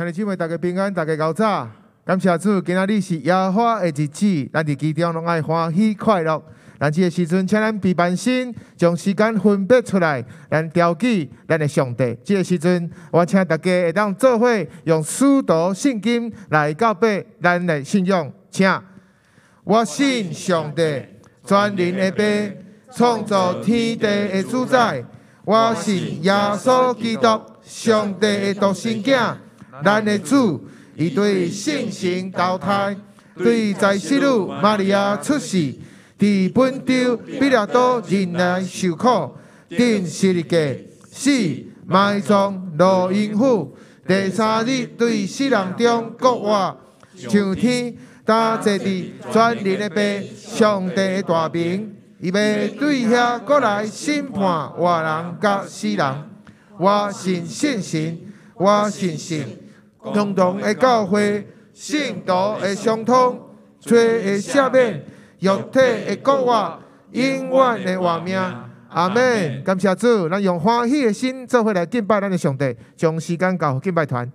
兄弟姊妹，大家平安，大家高早。感谢主，今仔日是耶花的日子，咱伫其中拢爱欢喜快乐。咱这个时阵，请咱备办心，将时间分别出来，咱调记咱的上帝。这个时阵，我请大家会当做伙用书读圣经来告白咱的信仰。请，我信上帝，全能的爸，创造天地的主宰。我信耶稣基督，上帝的独生子。咱的主，伊对圣神投胎，对在世路玛利亚出世，伫本丢彼拉多人来受苦，钉十字架，死埋葬落阴府，第三日对世人中国活，上天搭坐伫全能的爸，上帝的大名，伊要对遐过来审判活人甲死人。我信圣神，我信神。共同的教会，信徒的相通，罪的赦免，肉体的复活，永远的活命。阿门。感谢主，咱用欢喜的心，做伙来敬拜咱的上帝，将时间交敬拜团。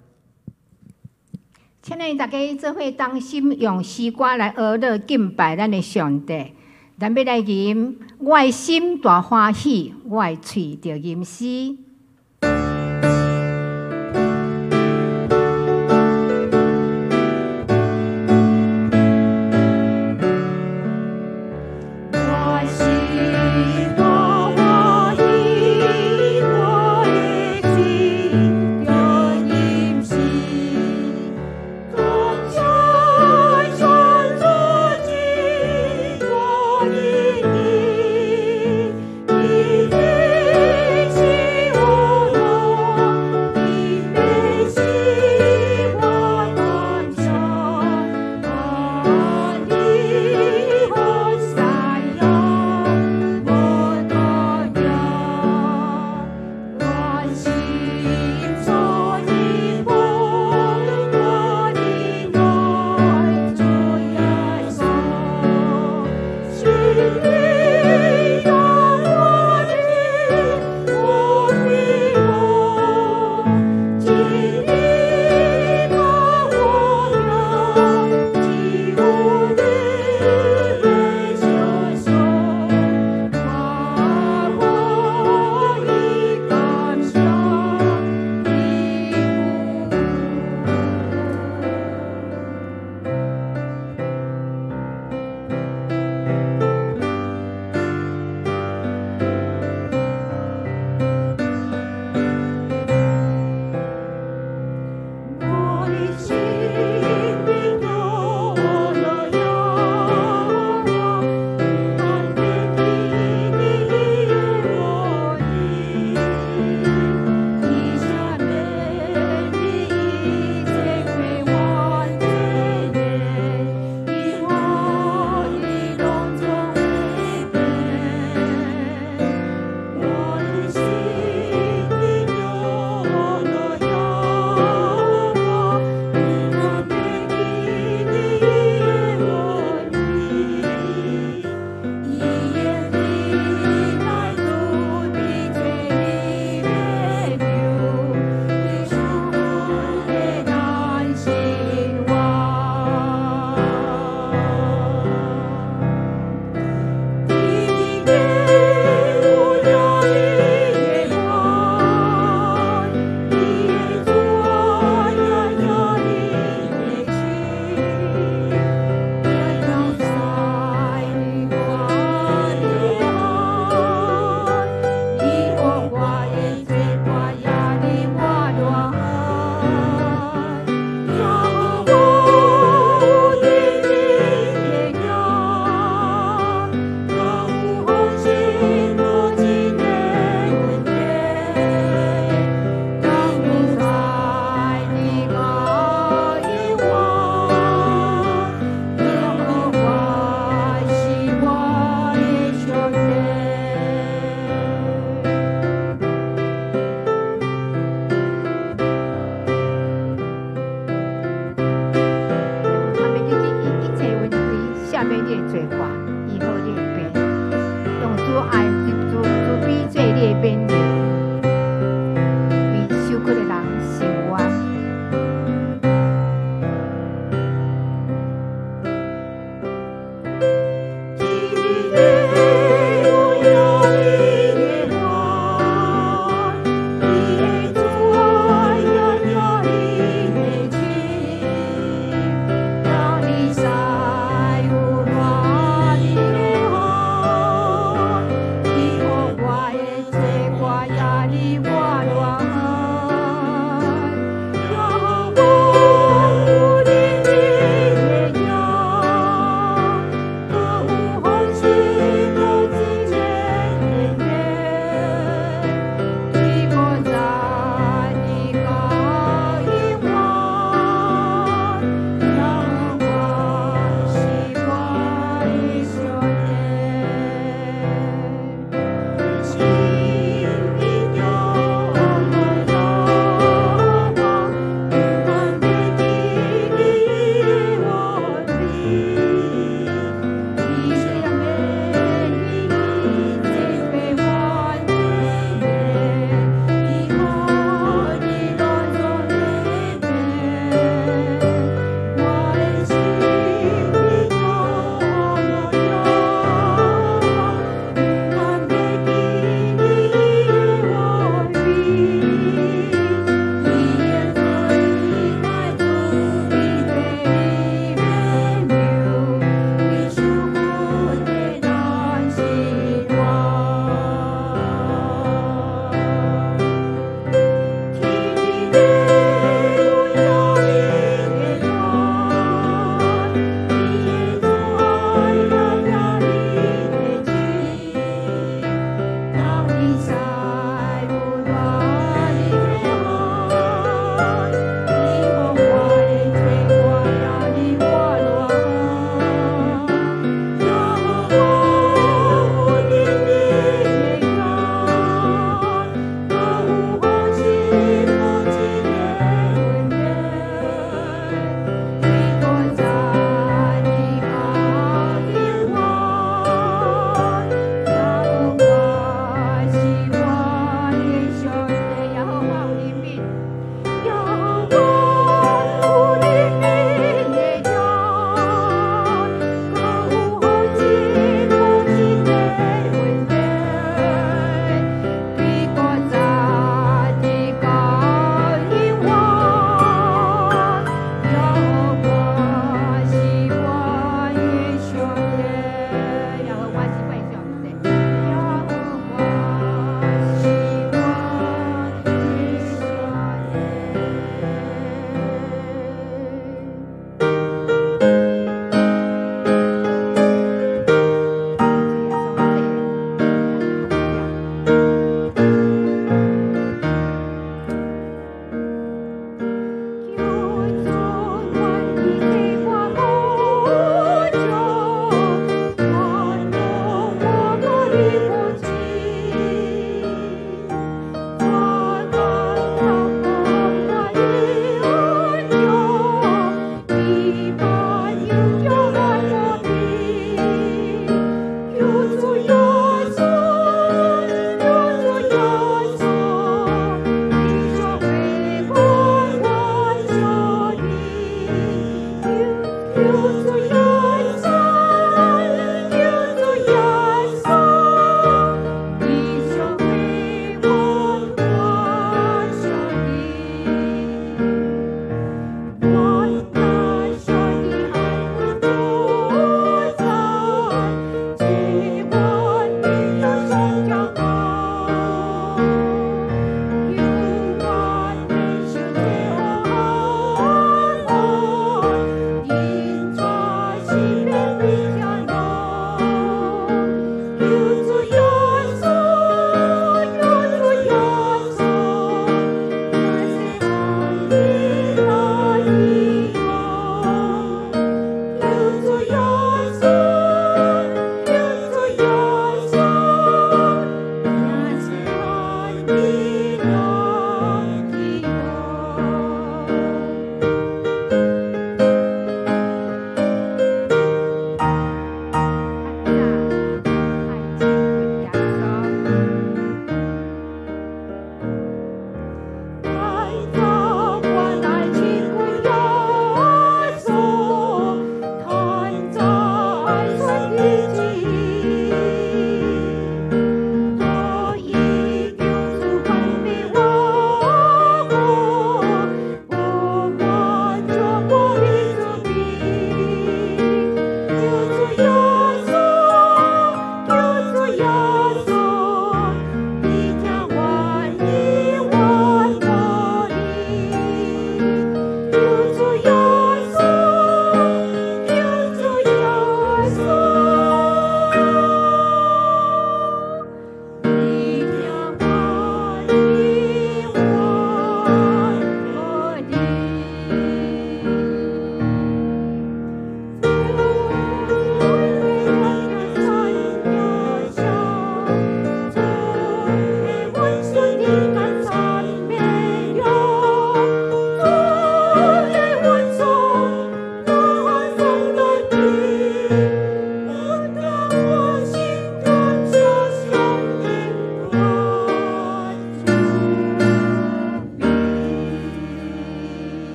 请恁大家做伙当心，用西瓜来学乐敬拜咱的上帝。咱要来吟，我的心大欢喜，我的喙着吟诗。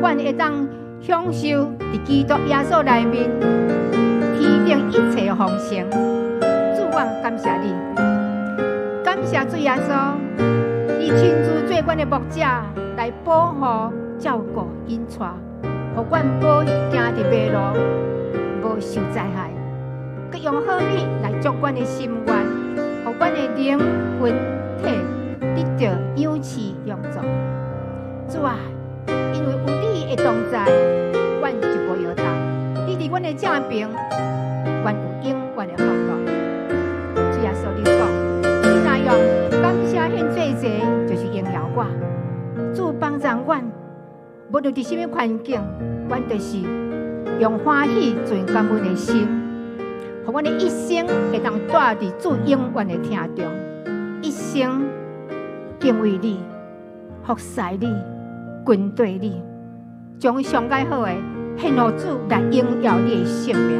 阮会当享受伫基督耶稣里面天定一切丰盛。主，我感谢你，感谢主耶稣，你亲自做阮的牧者来保护、照顾、引带，互阮保行伫马路，无受灾害。佮用好米来祝阮的心愿，互阮的灵魂体得到养赐、养助。主啊！因为有的同在，阮就无摇动。你伫阮的正边，阮有永远的福乐。主耶稣，你讲，你那样感谢献最济，就是荣耀我。主帮助阮，无论伫什么环境，阮都是用欢喜存感恩的心，互阮的一生会当住伫主永远的厅中，一生敬畏你。服侍你，军队你，将上盖好的献予主来荣耀你的性命。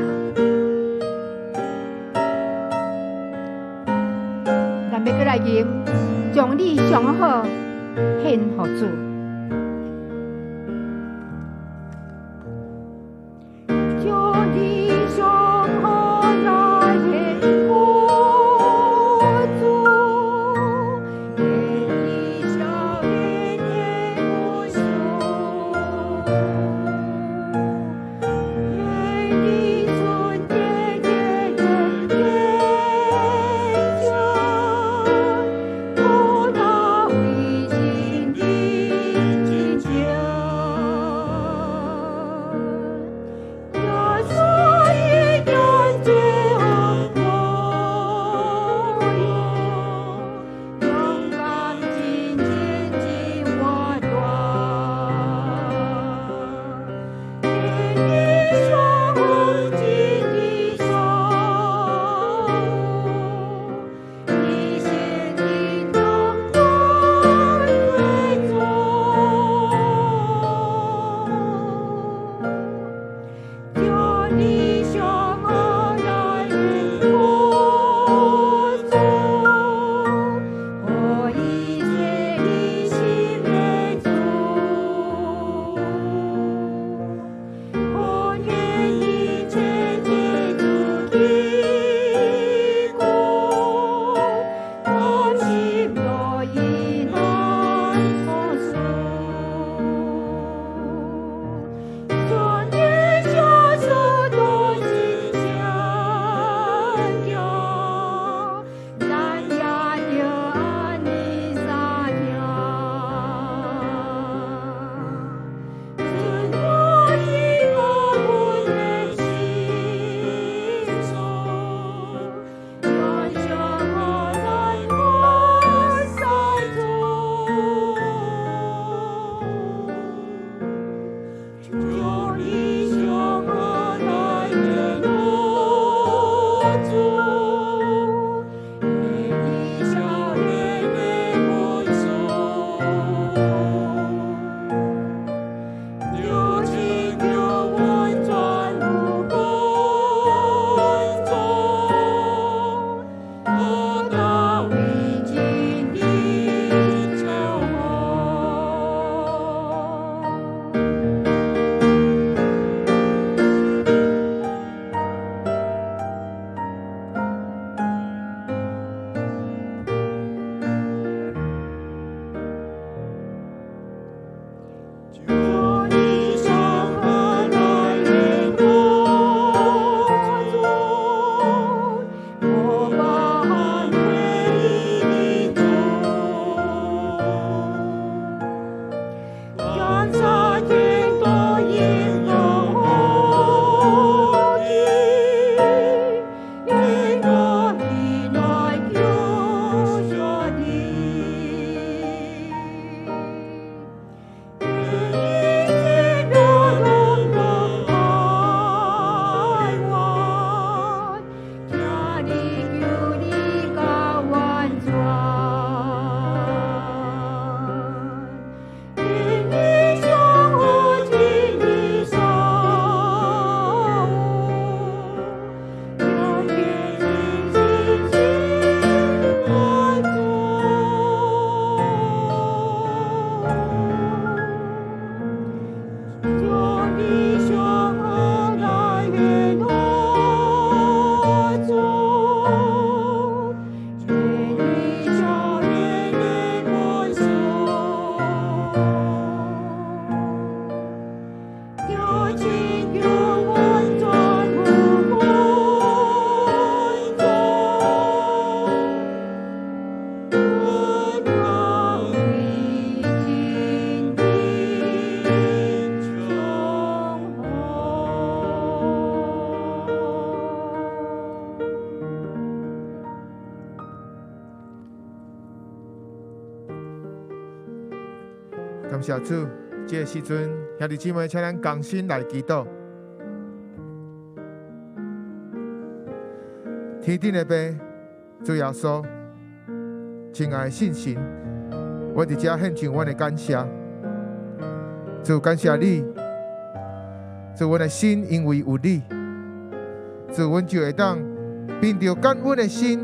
咱要过来吟，将你上好献予主。谢主，这个时阵兄弟姊妹，请咱同心来祈祷。天顶的爸，主耶稣，亲爱的信神，我伫遮献上我的感谢。主感谢你，主我的心因为有你，主我就会当凭着感恩的心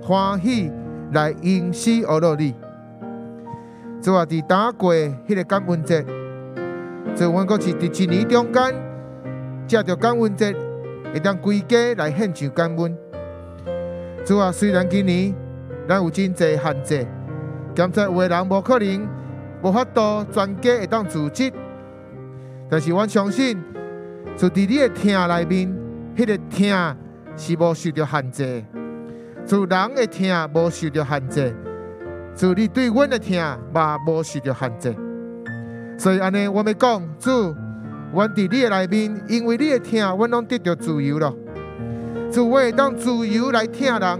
欢喜来迎喜而乐你。主啊，伫打过迄个感恩节，主阮阁是伫一年中间借着感恩节，会当归家来献上感恩。主啊，虽然今年咱有真济限制，兼在有个人无可能无法度全家会当组织，但是我相信，就伫你的听内面，迄个听是无受着限制，就人的听无受着限制。主，你对阮的听嘛无受着限制，所以安尼，我们讲主，阮伫你的内面，因为你的听，阮拢得着自由了。主，我会当自由来听人；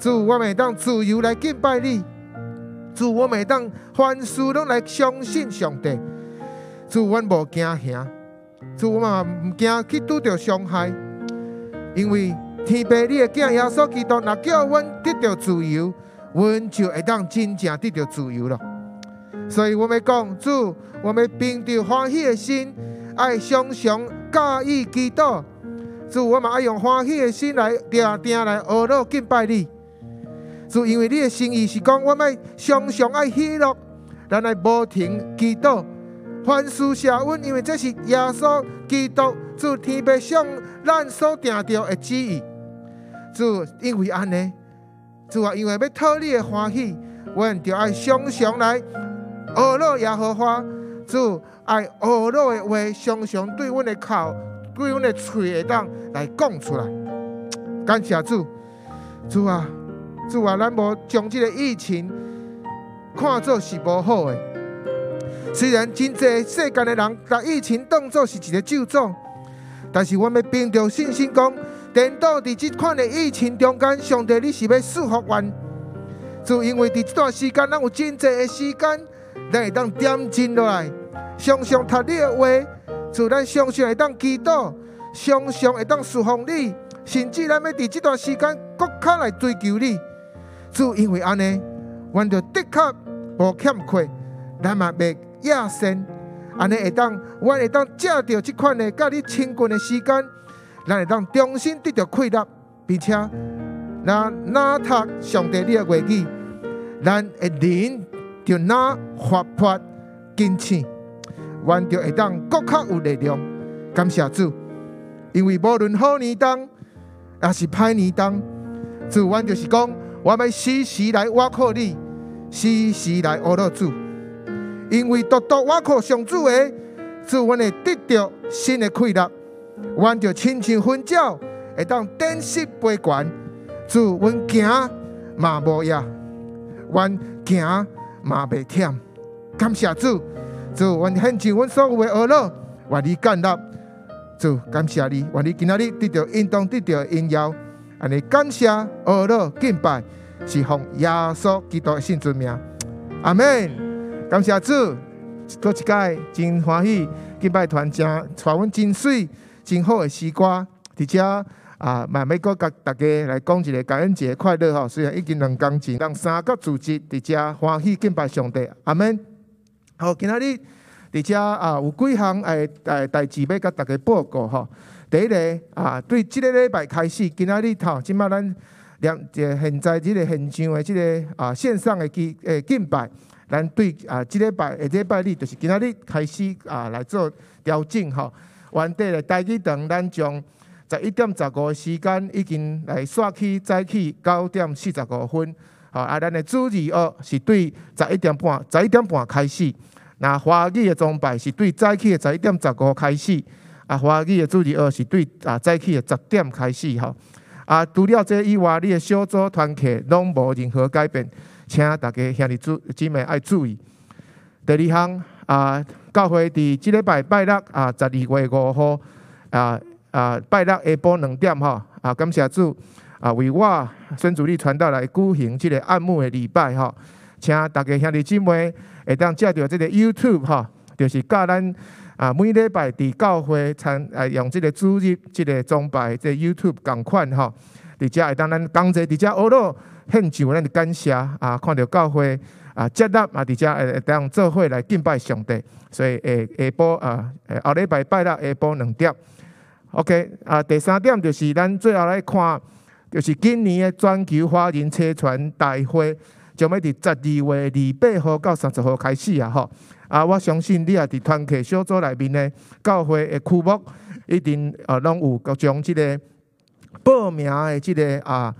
主，我会当自由来敬拜你；主，我会当凡事拢来相信上帝。主，阮无惊吓；主，我嘛毋惊去拄着伤害，因为天父你的囝耶稣基督，若叫阮得着自由。阮就会当真正得到自由了，所以我们讲主，我们凭着欢喜的心，爱常常加以祈祷。主，我们爱用欢喜的心来定定来学乐敬拜你。主，因为你的心意是讲，我们常常爱喜乐，咱来无停祈祷，凡事谢恩，因为这是耶稣基督主天父向咱所定着的旨意。主，因为安尼。主啊，因为要讨你的欢喜，我们就爱常常来学乐耶和华。主爱学乐的话，常常对阮的口、对阮的嘴会当来讲出来。感谢主，主啊，主啊，咱无将这个疫情看作是无好的。虽然真济世间的人把疫情当作是一个咒诅，但是我们凭着信心讲。颠倒伫这款的疫情中间，上帝你是要赐福阮，就因为伫这段时间，咱有真济的时间，咱会当点静落来，常常读你的话，就咱常常会当祈祷，常常会当侍奉你，甚至咱要伫这段时间，更加来追求你。就因为安尼，阮就的确无欠缺，咱嘛袂亚身，安尼会当，阮会当借着这款的甲你亲近的时间。咱会当重新得到快乐，并且那那读上帝你的话语，咱的灵就那活泼坚强，阮就会当更较有力量。感谢主，因为无论好年冬还是歹年冬，主，阮就是讲，我要时时来倚靠你，时时来学乐主，因为独独倚靠上主的，主，阮会得到新的快乐。阮就亲像分鸟，会当展翅飞悬。祝，阮行嘛无野，阮行嘛袂忝。感谢主，祝，阮献上阮所有的学乐，愿你干纳。主，感谢你，愿你今仔日得到应当得到荣耀。安尼感谢学乐敬拜，是奉耶稣基督的圣尊名。阿门。感谢主，多一届真欢喜敬拜团正带阮真水。真好的诗歌，伫遮啊，慢慢搁甲大家来讲一个感恩节快乐吼。虽然已经两工前，让三个组织伫遮欢喜敬拜上帝，阿门。好，今仔日伫遮啊，有几项诶诶代志要甲大家报告吼。第一个啊，对即个礼拜开始，今仔日头，即摆咱两个现在即个现场诶即个啊线上诶敬诶敬拜，咱对啊即礼拜下礼拜日，就是今仔日开始啊来做调整吼。原地的台语堂，咱将十一点十五时间已经来刷起早起九点四十五分。好，啊，咱的主日学是对十一点半，十一点半开始。那华语的崇拜是对早起的十一点十五开始。啊，华语的主日学是对啊早起的十点开始。吼，啊，除了这以外，你的小组团体拢无任何改变，请大家兄弟姊妹爱注意。第二项啊。教会伫即礼拜拜六啊，十二月五号啊啊拜六下晡两点吼啊，感谢主啊，为我孙主力传道来举行即个按牧的礼拜吼，请大家兄弟姊妹会当借着即个 YouTube 吼，就是教咱啊每礼拜伫教会参啊用即个主日即个崇拜即 YouTube 共款吼，伫遮会当咱讲者伫遮学咯献上咱的感谢啊，看着教会啊接纳啊伫遮会当做伙来敬拜上帝，所以下下晡啊后礼拜拜六下晡两点。OK 啊，第三点就是咱最后来看，就是今年的全球华人车船大会。将要伫十二月二八号到三十号开始啊！吼啊，我相信你也伫团契小组内面呢，教会的区目一定啊，拢有各种即个报名的即个啊，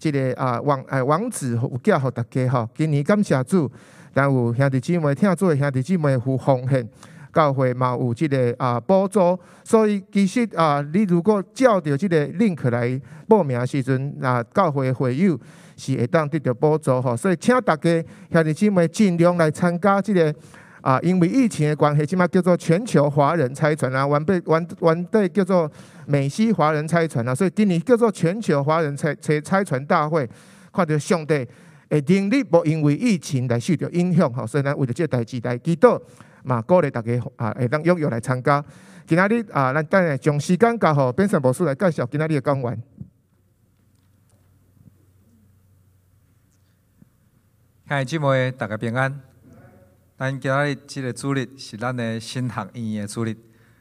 即个啊网诶网址有寄互大家吼。今年感谢主，但有兄弟姊妹听做兄弟姊妹有奉献，教会嘛有即个啊补助，所以其实啊，你如果照着即个 link 来报名时阵，啊教会会友。是会当得到补助吼，所以请大家兄弟姊妹尽量来参加这个啊，因为疫情的关系，即马叫做全球华人差传啊，完备完完对叫做美西华人差传啊，所以今年叫做全球华人差差差传大会，看到上帝会能力无因为疫情来受到影响吼，所以咱为了这代志来祈祷嘛，鼓励大家啊会当踊跃来参加。今仔日啊，咱等下将时间交予变成博士来介绍今仔日的讲员。嗨姊妹，大家平安。咱今仔日即个主日是咱的新学院的主日，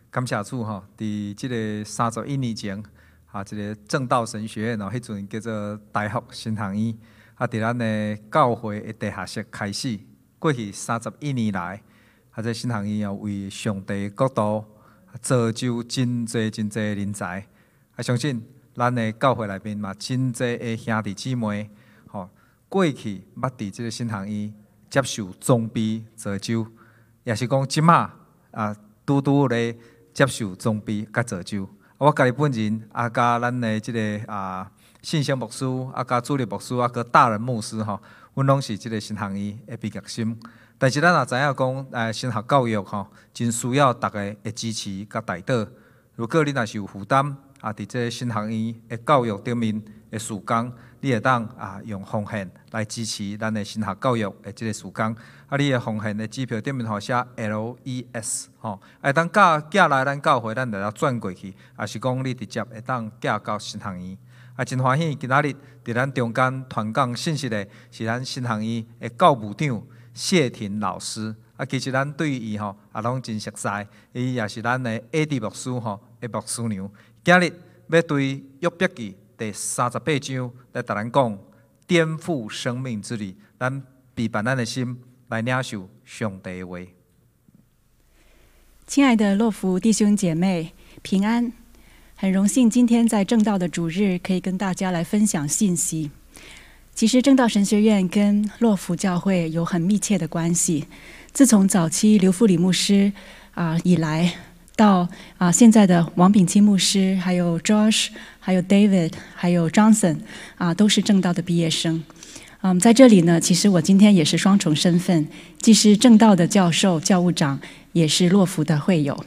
感谢主吼，伫即个三十一年前，啊，即个正道神学院哦，迄阵叫做大学新学院，啊，伫咱的教会的地下室开始。过去三十一年来，啊，这新学院要为上帝国度造就真济真济人才。啊，相信咱的教会内面嘛，真济的兄弟姊妹。吼过去捌伫即个新学院接受装备造就，也是讲即马啊，拄拄咧接受装备甲造就。我家己本人啊，甲咱的即个啊，信息牧师啊，甲主任牧师啊，搁大人牧师吼，阮拢是即个新学院的毕业生。但是咱也知影讲，诶，新学教育吼，真需要逐个的支持甲带导。如果你若是有负担啊，伫即个新学院的教育顶面的事工。你会当啊用奉献来支持咱的升学教育的即个事工，啊，你的奉献的支票顶面好写 L E S 吼，会当寄寄来咱教会，咱就要转过去，啊是讲你直接会当寄到新学院，啊真欢喜今仔日伫咱中间传讲信息的是咱新学院的教务长谢婷老师，啊其实咱对伊吼也拢真熟悉，伊也是咱的 A D 牧师吼，的牧师娘，今日要对约伯记。第三十八章来甲咱讲颠覆生命之旅，咱备办咱的心来领受上帝的话。亲爱的洛福弟兄姐妹平安，很荣幸今天在正道的主日可以跟大家来分享信息。其实正道神学院跟洛福教会有很密切的关系，自从早期刘富里牧师啊、以来。到啊，现在的王炳清牧师，还有 Josh，还有 David，还有 Johnson，啊，都是正道的毕业生。嗯，在这里呢，其实我今天也是双重身份，既是正道的教授、教务长，也是洛福的会友。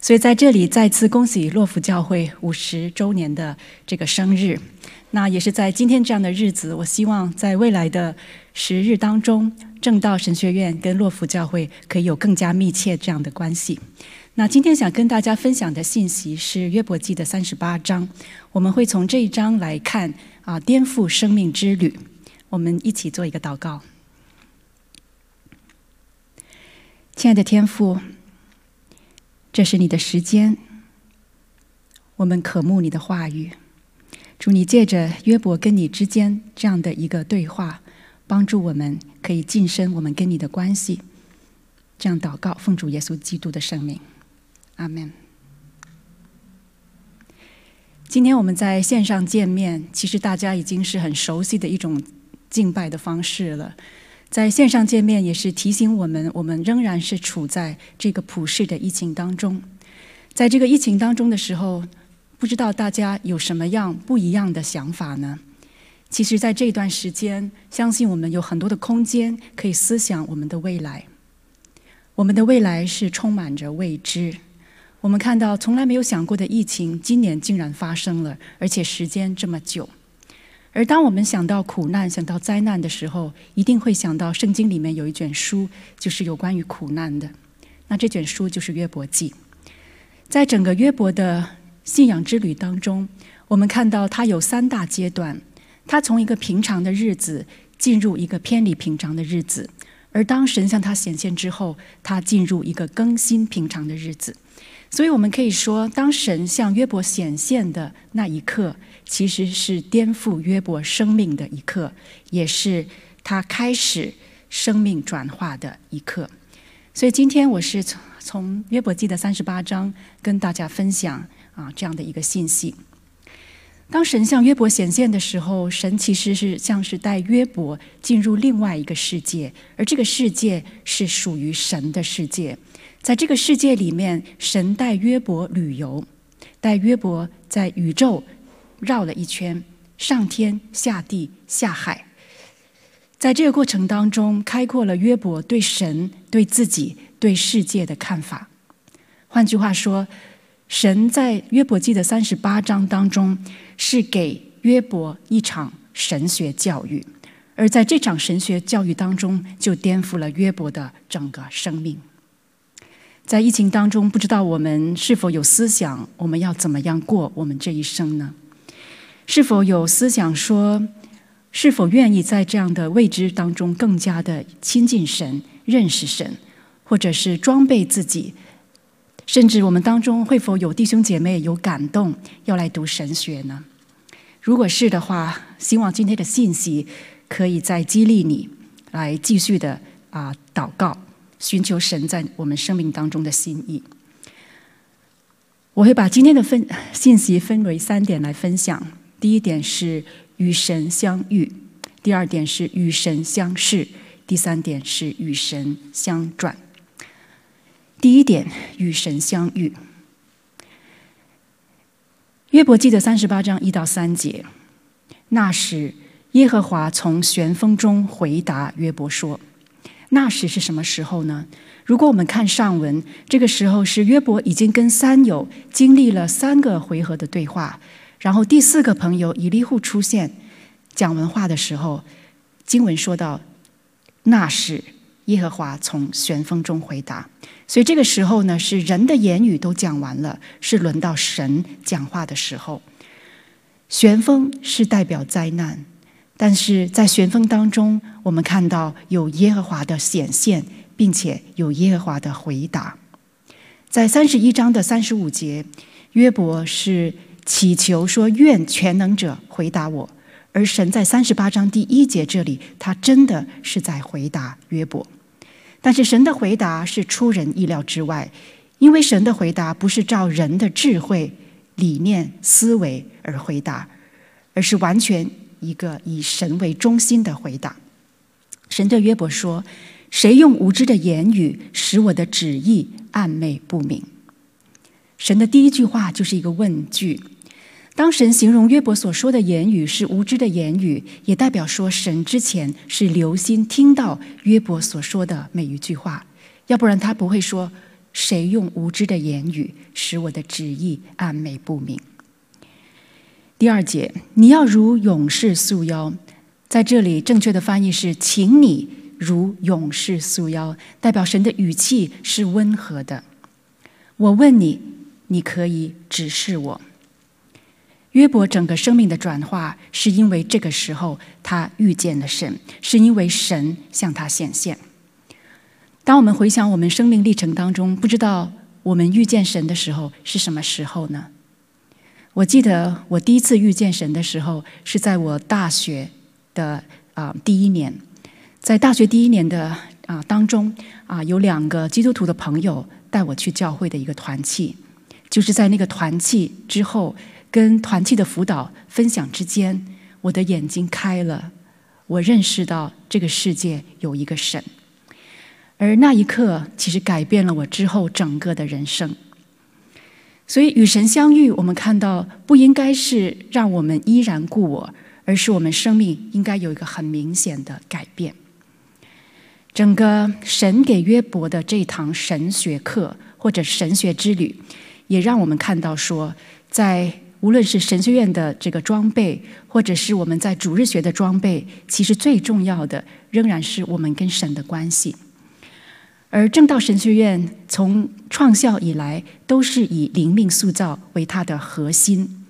所以在这里再次恭喜洛福教会五十周年的这个生日。那也是在今天这样的日子，我希望在未来的十日当中，正道神学院跟洛福教会可以有更加密切这样的关系。那今天想跟大家分享的信息是约伯记的三十八章，我们会从这一章来看啊，颠覆生命之旅。我们一起做一个祷告。亲爱的天父，这是你的时间，我们渴慕你的话语。祝你借着约伯跟你之间这样的一个对话，帮助我们可以晋升我们跟你的关系。这样祷告，奉主耶稣基督的圣名。阿门。今天我们在线上见面，其实大家已经是很熟悉的一种敬拜的方式了。在线上见面，也是提醒我们，我们仍然是处在这个普世的疫情当中。在这个疫情当中的时候，不知道大家有什么样不一样的想法呢？其实，在这段时间，相信我们有很多的空间可以思想我们的未来。我们的未来是充满着未知。我们看到从来没有想过的疫情，今年竟然发生了，而且时间这么久。而当我们想到苦难、想到灾难的时候，一定会想到圣经里面有一卷书，就是有关于苦难的。那这卷书就是约伯记。在整个约伯的信仰之旅当中，我们看到他有三大阶段。他从一个平常的日子进入一个偏离平常的日子，而当神向他显现之后，他进入一个更新平常的日子。所以，我们可以说，当神向约伯显现的那一刻，其实是颠覆约伯生命的一刻，也是他开始生命转化的一刻。所以，今天我是从从约伯记的三十八章跟大家分享啊这样的一个信息。当神向约伯显现的时候，神其实是像是带约伯进入另外一个世界，而这个世界是属于神的世界。在这个世界里面，神带约伯旅游，带约伯在宇宙绕了一圈，上天下地下海。在这个过程当中，开阔了约伯对神、对自己、对世界的看法。换句话说，神在约伯记的三十八章当中，是给约伯一场神学教育，而在这场神学教育当中，就颠覆了约伯的整个生命。在疫情当中，不知道我们是否有思想，我们要怎么样过我们这一生呢？是否有思想说，是否愿意在这样的未知当中更加的亲近神、认识神，或者是装备自己？甚至我们当中会否有弟兄姐妹有感动要来读神学呢？如果是的话，希望今天的信息可以再激励你来继续的啊祷告，寻求神在我们生命当中的心意。我会把今天的分信息分为三点来分享：第一点是与神相遇；第二点是与神相视；第三点是与神相转。第一点，与神相遇。约伯记的三十八章一到三节，那时耶和华从旋风中回答约伯说：“那时是什么时候呢？如果我们看上文，这个时候是约伯已经跟三友经历了三个回合的对话，然后第四个朋友以利户出现讲文化的时候，经文说到那时。”耶和华从旋风中回答，所以这个时候呢，是人的言语都讲完了，是轮到神讲话的时候。旋风是代表灾难，但是在旋风当中，我们看到有耶和华的显现，并且有耶和华的回答。在三十一章的三十五节，约伯是祈求说：“愿全能者回答我。”而神在三十八章第一节这里，他真的是在回答约伯。但是神的回答是出人意料之外，因为神的回答不是照人的智慧、理念、思维而回答，而是完全一个以神为中心的回答。神对约伯说：“谁用无知的言语使我的旨意暗昧不明？”神的第一句话就是一个问句。当神形容约伯所说的言语是无知的言语，也代表说神之前是留心听到约伯所说的每一句话，要不然他不会说：“谁用无知的言语使我的旨意暗昧不明？”第二节，你要如勇士束腰，在这里正确的翻译是“请你如勇士束腰”，代表神的语气是温和的。我问你，你可以指示我。约伯整个生命的转化，是因为这个时候他遇见了神，是因为神向他显现。当我们回想我们生命历程当中，不知道我们遇见神的时候是什么时候呢？我记得我第一次遇见神的时候，是在我大学的啊第一年，在大学第一年的啊当中啊，有两个基督徒的朋友带我去教会的一个团契，就是在那个团契之后。跟团契的辅导分享之间，我的眼睛开了，我认识到这个世界有一个神，而那一刻其实改变了我之后整个的人生。所以与神相遇，我们看到不应该是让我们依然故我，而是我们生命应该有一个很明显的改变。整个神给约伯的这堂神学课或者神学之旅，也让我们看到说，在无论是神学院的这个装备，或者是我们在主日学的装备，其实最重要的仍然是我们跟神的关系。而正道神学院从创校以来，都是以灵命塑造为它的核心。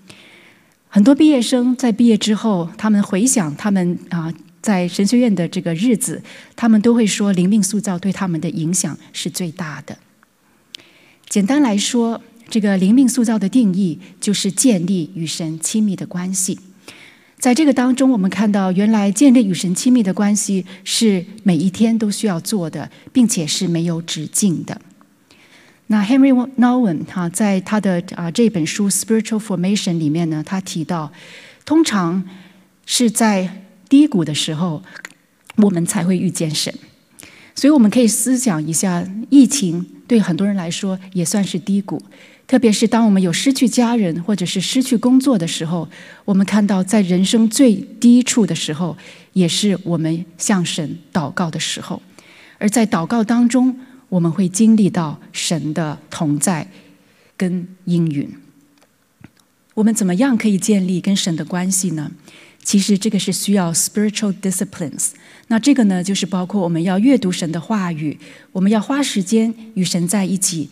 很多毕业生在毕业之后，他们回想他们啊在神学院的这个日子，他们都会说，灵命塑造对他们的影响是最大的。简单来说，这个灵命塑造的定义就是建立与神亲密的关系。在这个当中，我们看到，原来建立与神亲密的关系是每一天都需要做的，并且是没有止境的。那 Henry Nouwen 哈，在他的啊这本书《Spiritual Formation》里面呢，他提到，通常是在低谷的时候，我们才会遇见神。所以，我们可以思想一下，疫情对很多人来说也算是低谷。特别是当我们有失去家人或者是失去工作的时候，我们看到在人生最低处的时候，也是我们向神祷告的时候。而在祷告当中，我们会经历到神的同在跟应允。我们怎么样可以建立跟神的关系呢？其实这个是需要 spiritual disciplines。那这个呢，就是包括我们要阅读神的话语，我们要花时间与神在一起，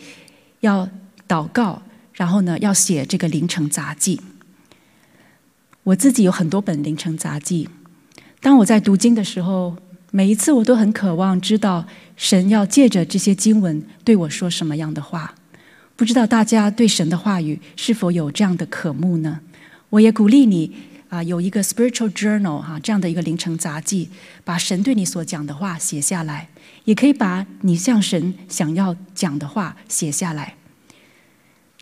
要。祷告，然后呢，要写这个灵程杂记。我自己有很多本灵程杂记。当我在读经的时候，每一次我都很渴望知道神要借着这些经文对我说什么样的话。不知道大家对神的话语是否有这样的渴慕呢？我也鼓励你啊，有一个 spiritual journal 哈，这样的一个灵程杂记，把神对你所讲的话写下来，也可以把你向神想要讲的话写下来。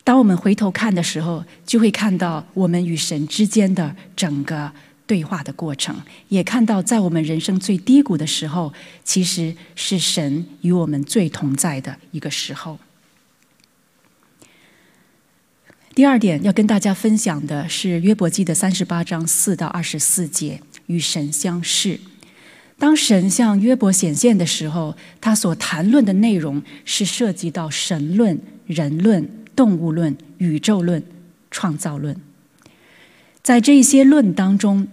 当我们回头看的时候，就会看到我们与神之间的整个对话的过程，也看到在我们人生最低谷的时候，其实是神与我们最同在的一个时候。第二点要跟大家分享的是约伯记的三十八章四到二十四节，与神相视。当神向约伯显现的时候，他所谈论的内容是涉及到神论、人论。动物论、宇宙论、创造论，在这些论当中，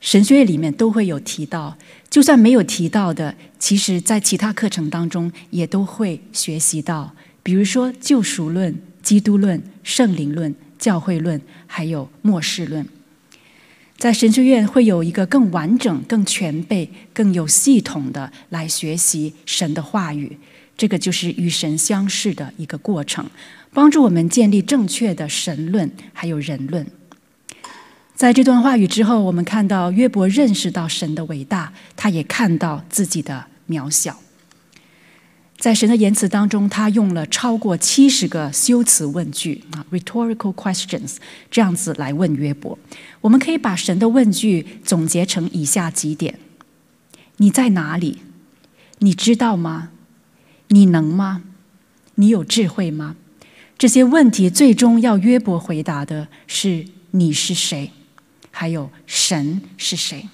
神学院里面都会有提到。就算没有提到的，其实在其他课程当中也都会学习到。比如说救赎论、基督论、圣灵论、教会论，还有末世论，在神学院会有一个更完整、更全备、更有系统的来学习神的话语。这个就是与神相识的一个过程，帮助我们建立正确的神论还有人论。在这段话语之后，我们看到约伯认识到神的伟大，他也看到自己的渺小。在神的言辞当中，他用了超过七十个修辞问句啊 （rhetorical questions） 这样子来问约伯。我们可以把神的问句总结成以下几点：你在哪里？你知道吗？你能吗？你有智慧吗？这些问题最终要约伯回答的是：你是谁？还有神是谁？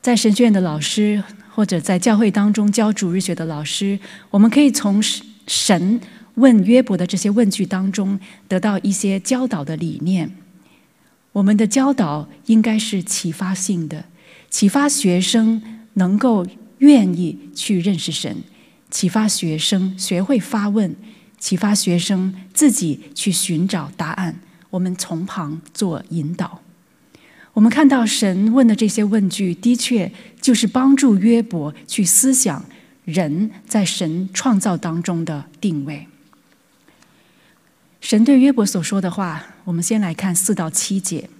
在神学院的老师，或者在教会当中教主日学的老师，我们可以从神问约伯的这些问句当中得到一些教导的理念。我们的教导应该是启发性的，启发学生能够。愿意去认识神，启发学生学会发问，启发学生自己去寻找答案。我们从旁做引导。我们看到神问的这些问句，的确就是帮助约伯去思想人在神创造当中的定位。神对约伯所说的话，我们先来看四到七节：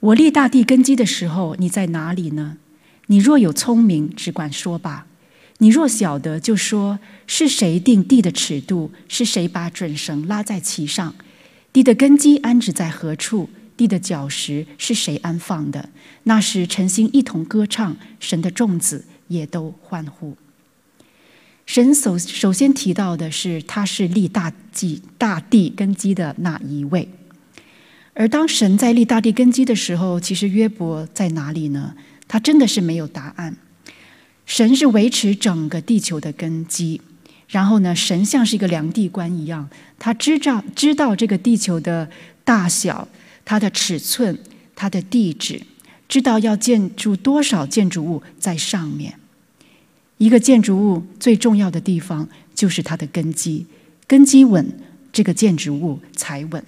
我立大地根基的时候，你在哪里呢？你若有聪明，只管说吧；你若晓得，就说：是谁定地的尺度？是谁把准绳拉在其上？地的根基安置在何处？地的角石是谁安放的？那时晨星一同歌唱，神的众子也都欢呼。神首首先提到的是，他是立大地大地根基的那一位。而当神在立大地根基的时候，其实约伯在哪里呢？他真的是没有答案。神是维持整个地球的根基，然后呢，神像是一个量地官一样，他知道知道这个地球的大小、它的尺寸、它的地址，知道要建筑多少建筑物在上面。一个建筑物最重要的地方就是它的根基，根基稳，这个建筑物才稳。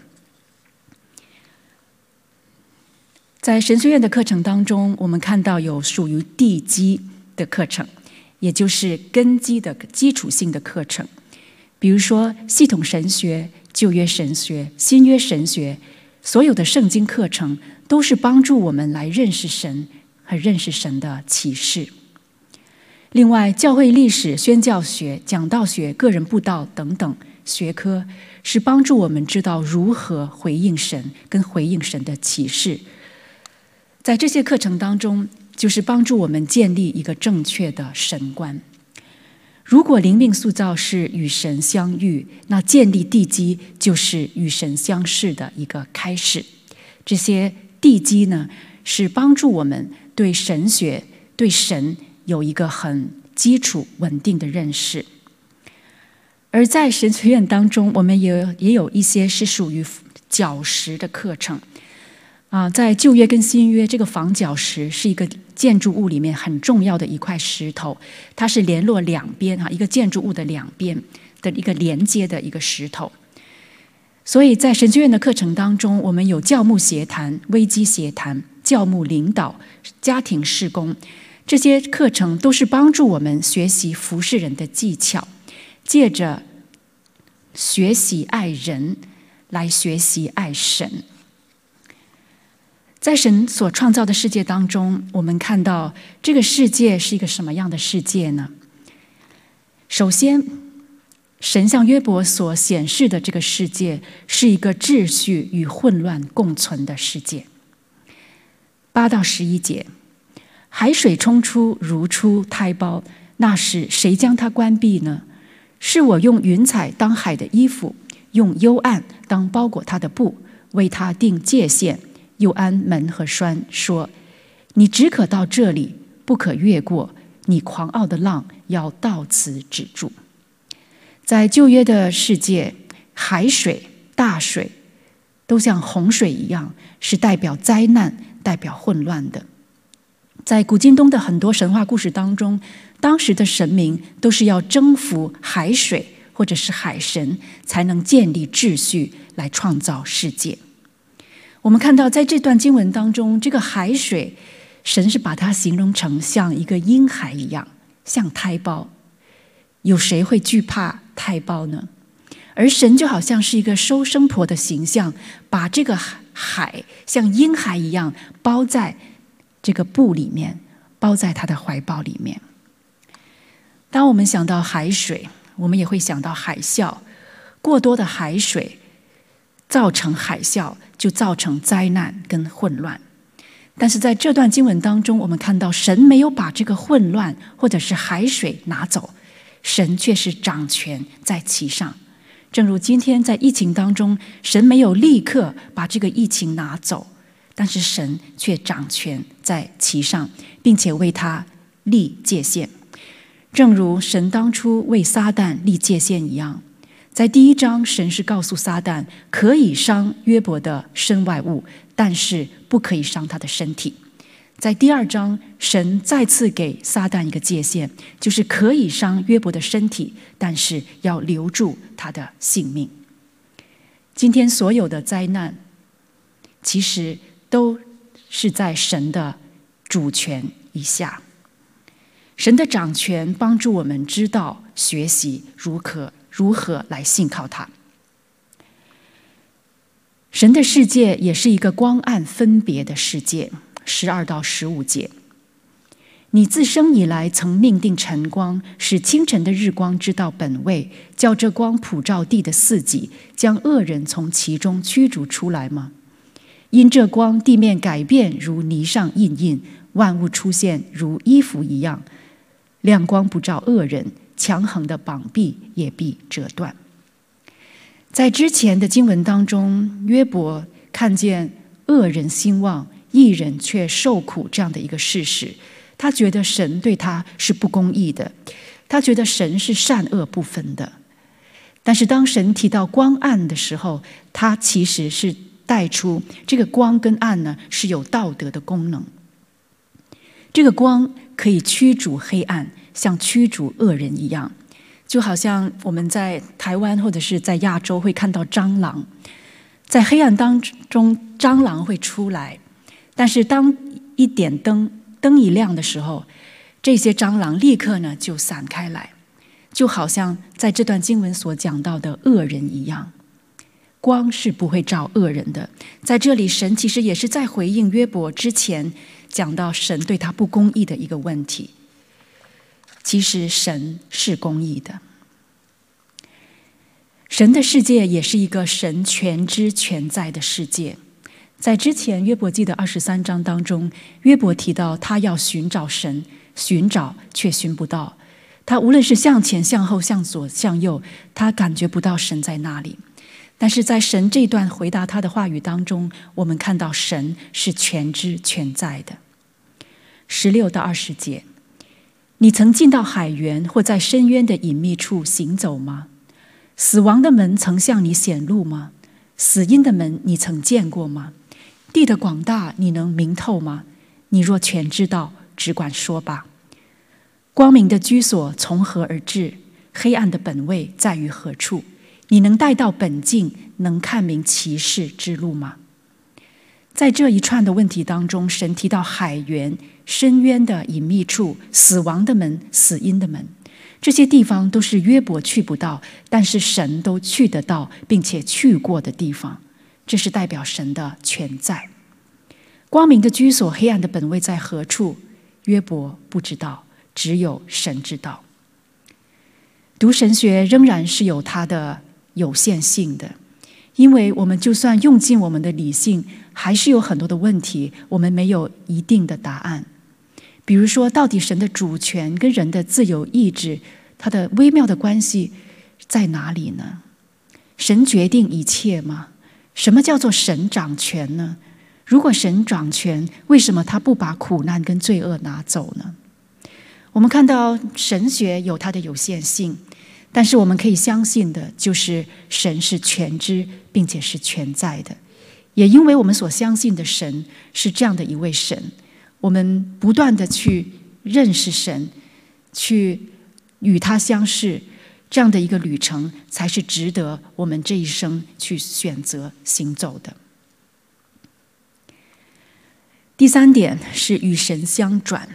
在神学院的课程当中，我们看到有属于地基的课程。也就是根基的基础性的课程，比如说系统神学、旧约神学、新约神学，所有的圣经课程都是帮助我们来认识神和认识神的启示。另外，教会历史、宣教学、讲道学、个人布道等等学科，是帮助我们知道如何回应神跟回应神的启示。在这些课程当中，就是帮助我们建立一个正确的神观。如果灵命塑造是与神相遇，那建立地基就是与神相识的一个开始。这些地基呢，是帮助我们对神学、对神有一个很基础、稳定的认识。而在神学院当中，我们也也有一些是属于角石的课程。啊，在旧约跟新约，这个房角石是一个建筑物里面很重要的一块石头，它是联络两边哈，一个建筑物的两边的一个连接的一个石头。所以在神学院的课程当中，我们有教牧协谈、危机协谈、教牧领导、家庭事工，这些课程都是帮助我们学习服侍人的技巧，借着学习爱人来学习爱神。在神所创造的世界当中，我们看到这个世界是一个什么样的世界呢？首先，神向约伯所显示的这个世界是一个秩序与混乱共存的世界。八到十一节，海水冲出如出胎胞，那时谁将它关闭呢？是我用云彩当海的衣服，用幽暗当包裹它的布，为它定界限。又安门和栓，说：“你只可到这里，不可越过。你狂傲的浪要到此止住。”在旧约的世界，海水、大水都像洪水一样，是代表灾难、代表混乱的。在古今东的很多神话故事当中，当时的神明都是要征服海水或者是海神，才能建立秩序，来创造世界。我们看到，在这段经文当中，这个海水，神是把它形容成像一个婴孩一样，像胎胞。有谁会惧怕胎胞呢？而神就好像是一个收生婆的形象，把这个海像婴孩一样包在这个布里面，包在他的怀抱里面。当我们想到海水，我们也会想到海啸，过多的海水。造成海啸，就造成灾难跟混乱。但是在这段经文当中，我们看到神没有把这个混乱或者是海水拿走，神却是掌权在其上。正如今天在疫情当中，神没有立刻把这个疫情拿走，但是神却掌权在其上，并且为他立界限，正如神当初为撒旦立界限一样。在第一章，神是告诉撒旦可以伤约伯的身外物，但是不可以伤他的身体。在第二章，神再次给撒旦一个界限，就是可以伤约伯的身体，但是要留住他的性命。今天所有的灾难，其实都是在神的主权以下。神的掌权帮助我们知道学习如何。如何来信靠他？神的世界也是一个光暗分别的世界。十二到十五节，你自生以来曾命定晨光，使清晨的日光知道本位，叫这光普照地的四极，将恶人从其中驱逐出来吗？因这光，地面改变如泥上印印，万物出现如衣服一样，亮光不照恶人。强横的膀臂也必折断。在之前的经文当中，约伯看见恶人兴旺，义人却受苦这样的一个事实，他觉得神对他是不公义的。他觉得神是善恶不分的。但是当神提到光暗的时候，他其实是带出这个光跟暗呢是有道德的功能。这个光可以驱逐黑暗，像驱逐恶人一样，就好像我们在台湾或者是在亚洲会看到蟑螂，在黑暗当中蟑螂会出来，但是当一点灯灯一亮的时候，这些蟑螂立刻呢就散开来。就好像在这段经文所讲到的恶人一样，光是不会照恶人的。在这里，神其实也是在回应约伯之前讲到神对他不公义的一个问题。其实神是公义的，神的世界也是一个神全知全在的世界。在之前约伯记的二十三章当中，约伯提到他要寻找神，寻找却寻不到。他无论是向前、向后、向左、向右，他感觉不到神在那里。但是在神这段回答他的话语当中，我们看到神是全知全在的。十六到二十节，你曾进到海源或在深渊的隐秘处行走吗？死亡的门曾向你显露吗？死因的门你曾见过吗？地的广大你能明透吗？你若全知道，只管说吧。光明的居所从何而至？黑暗的本位在于何处？你能带到本境，能看明其事之路吗？在这一串的问题当中，神提到海源、深渊的隐秘处、死亡的门、死因的门，这些地方都是约伯去不到，但是神都去得到，并且去过的地方。这是代表神的全在。光明的居所，黑暗的本位在何处？约伯不知道。只有神知道。读神学仍然是有它的有限性的，因为我们就算用尽我们的理性，还是有很多的问题，我们没有一定的答案。比如说，到底神的主权跟人的自由意志，它的微妙的关系在哪里呢？神决定一切吗？什么叫做神掌权呢？如果神掌权，为什么他不把苦难跟罪恶拿走呢？我们看到神学有它的有限性，但是我们可以相信的就是神是全知并且是全在的。也因为我们所相信的神是这样的一位神，我们不断的去认识神，去与他相识，这样的一个旅程才是值得我们这一生去选择行走的。第三点是与神相转。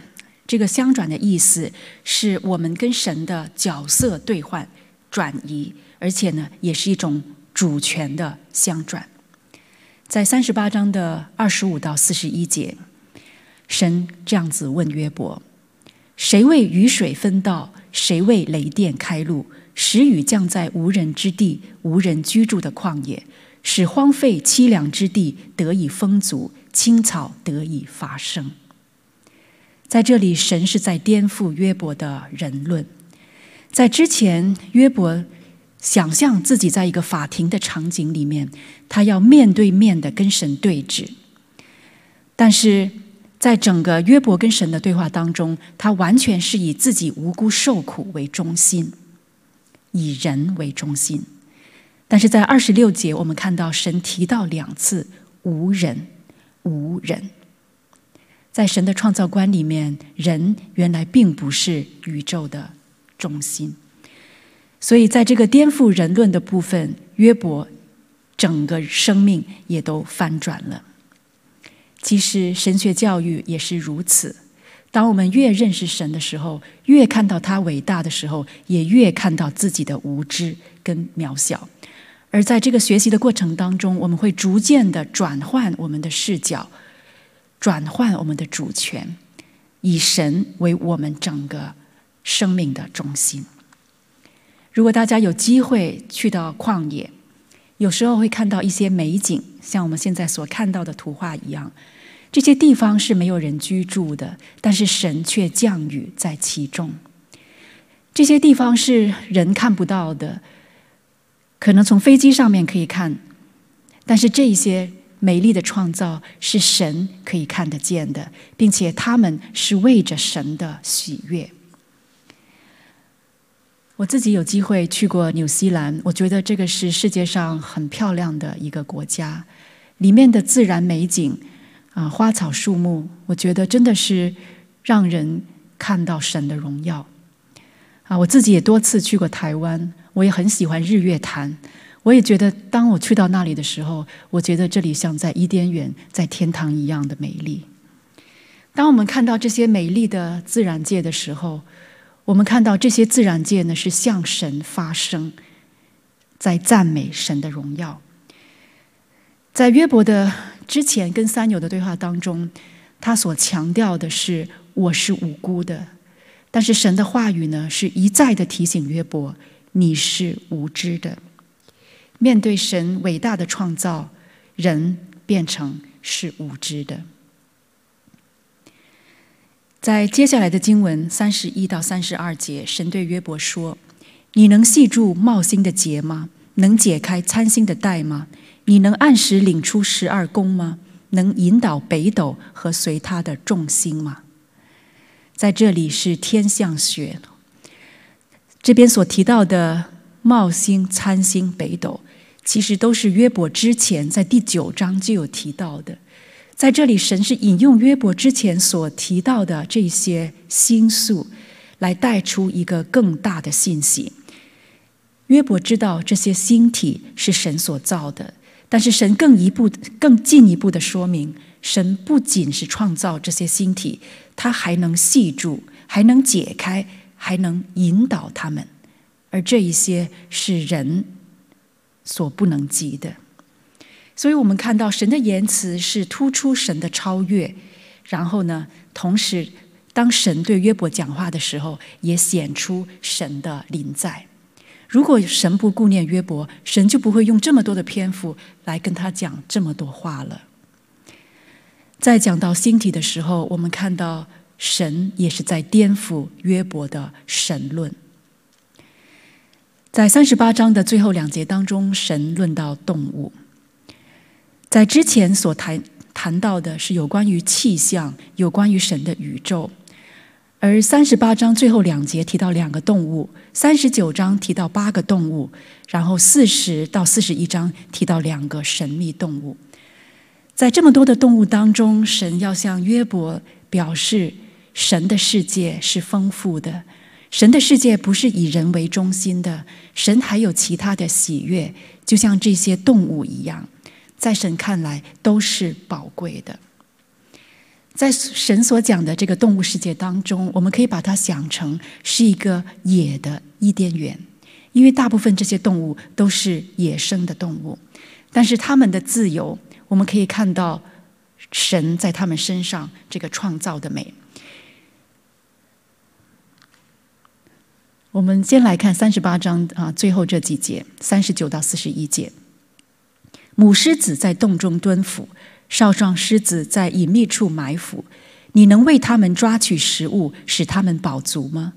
这个相转的意思是我们跟神的角色兑换、转移，而且呢，也是一种主权的相转。在三十八章的二十五到四十一节，神这样子问约伯：“谁为雨水分道？谁为雷电开路？使雨降在无人之地、无人居住的旷野，使荒废凄凉之地得以丰足，青草得以发生。”在这里，神是在颠覆约伯的人论。在之前，约伯想象自己在一个法庭的场景里面，他要面对面的跟神对峙。但是在整个约伯跟神的对话当中，他完全是以自己无辜受苦为中心，以人为中心。但是在二十六节，我们看到神提到两次“无人”，无人。在神的创造观里面，人原来并不是宇宙的中心，所以在这个颠覆人论的部分，约伯整个生命也都翻转了。其实神学教育也是如此，当我们越认识神的时候，越看到他伟大的时候，也越看到自己的无知跟渺小。而在这个学习的过程当中，我们会逐渐的转换我们的视角。转换我们的主权，以神为我们整个生命的中心。如果大家有机会去到旷野，有时候会看到一些美景，像我们现在所看到的图画一样。这些地方是没有人居住的，但是神却降雨在其中。这些地方是人看不到的，可能从飞机上面可以看，但是这些。美丽的创造是神可以看得见的，并且他们是为着神的喜悦。我自己有机会去过纽西兰，我觉得这个是世界上很漂亮的一个国家，里面的自然美景啊，花草树木，我觉得真的是让人看到神的荣耀啊。我自己也多次去过台湾，我也很喜欢日月潭，我也觉得当我去到那里的时候，我觉得这里像在伊甸园、在天堂一样的美丽。当我们看到这些美丽的自然界的时候，我们看到这些自然界呢，是向神发声，在赞美神的荣耀。在约伯的之前跟三友的对话当中，他所强调的是我是无辜的，但是神的话语呢，是一再的提醒约伯，你是无知的。面对神伟大的创造，人变成是无知的。在接下来的经文三十一到三十二节，神对约伯说：“你能系住冒星的结吗？能解开参星的带吗？你能按时领出十二宫吗？能引导北斗和随他的众星吗？”在这里是天象学，这边所提到的冒星、参星、北斗，其实都是约伯之前在第九章就有提到的。在这里，神是引用约伯之前所提到的这些星宿，来带出一个更大的信息。约伯知道这些星体是神所造的，但是神更一步、更进一步的说明，神不仅是创造这些星体，他还能系住，还能解开，还能引导他们，而这一些是人所不能及的。所以我们看到神的言辞是突出神的超越，然后呢，同时当神对约伯讲话的时候，也显出神的临在。如果神不顾念约伯，神就不会用这么多的篇幅来跟他讲这么多话了。在讲到星体的时候，我们看到神也是在颠覆约伯的神论。在三十八章的最后两节当中，神论到动物。在之前所谈谈到的是有关于气象，有关于神的宇宙，而三十八章最后两节提到两个动物，三十九章提到八个动物，然后四十到四十一章提到两个神秘动物。在这么多的动物当中，神要向约伯表示，神的世界是丰富的，神的世界不是以人为中心的，神还有其他的喜悦，就像这些动物一样。在神看来都是宝贵的。在神所讲的这个动物世界当中，我们可以把它想成是一个野的伊甸园，因为大部分这些动物都是野生的动物，但是他们的自由，我们可以看到神在他们身上这个创造的美。我们先来看三十八章啊，最后这几节，三十九到四十一节。母狮子在洞中蹲伏，少壮狮子在隐秘处埋伏。你能为他们抓取食物，使他们饱足吗？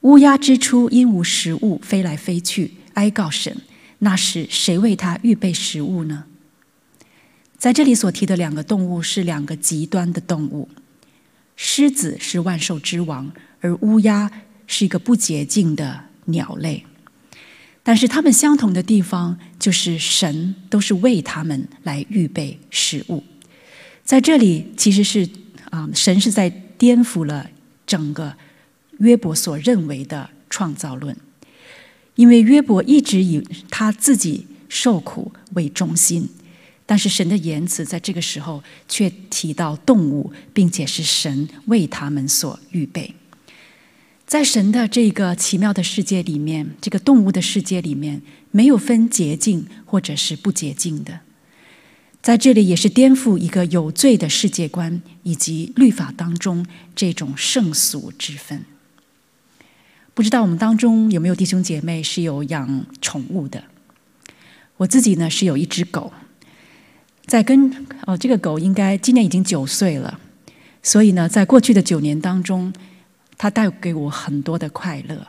乌鸦之初因无食物飞来飞去，哀告神。那时谁为他预备食物呢？在这里所提的两个动物是两个极端的动物。狮子是万兽之王，而乌鸦是一个不洁净的鸟类。但是他们相同的地方就是神都是为他们来预备食物，在这里其实是啊，神是在颠覆了整个约伯所认为的创造论，因为约伯一直以他自己受苦为中心，但是神的言辞在这个时候却提到动物，并且是神为他们所预备。在神的这个奇妙的世界里面，这个动物的世界里面，没有分洁净或者是不洁净的。在这里也是颠覆一个有罪的世界观以及律法当中这种圣俗之分。不知道我们当中有没有弟兄姐妹是有养宠物的？我自己呢是有一只狗，在跟哦这个狗应该今年已经九岁了，所以呢，在过去的九年当中。它带给我很多的快乐，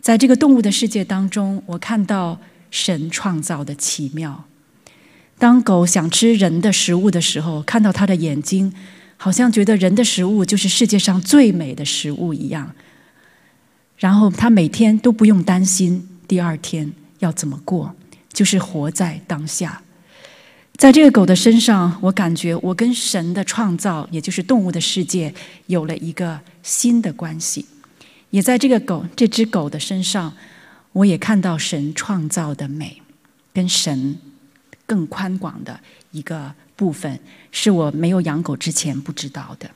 在这个动物的世界当中，我看到神创造的奇妙。当狗想吃人的食物的时候，看到它的眼睛，好像觉得人的食物就是世界上最美的食物一样。然后它每天都不用担心第二天要怎么过，就是活在当下。在这个狗的身上，我感觉我跟神的创造，也就是动物的世界，有了一个新的关系。也在这个狗，这只狗的身上，我也看到神创造的美，跟神更宽广的一个部分，是我没有养狗之前不知道的。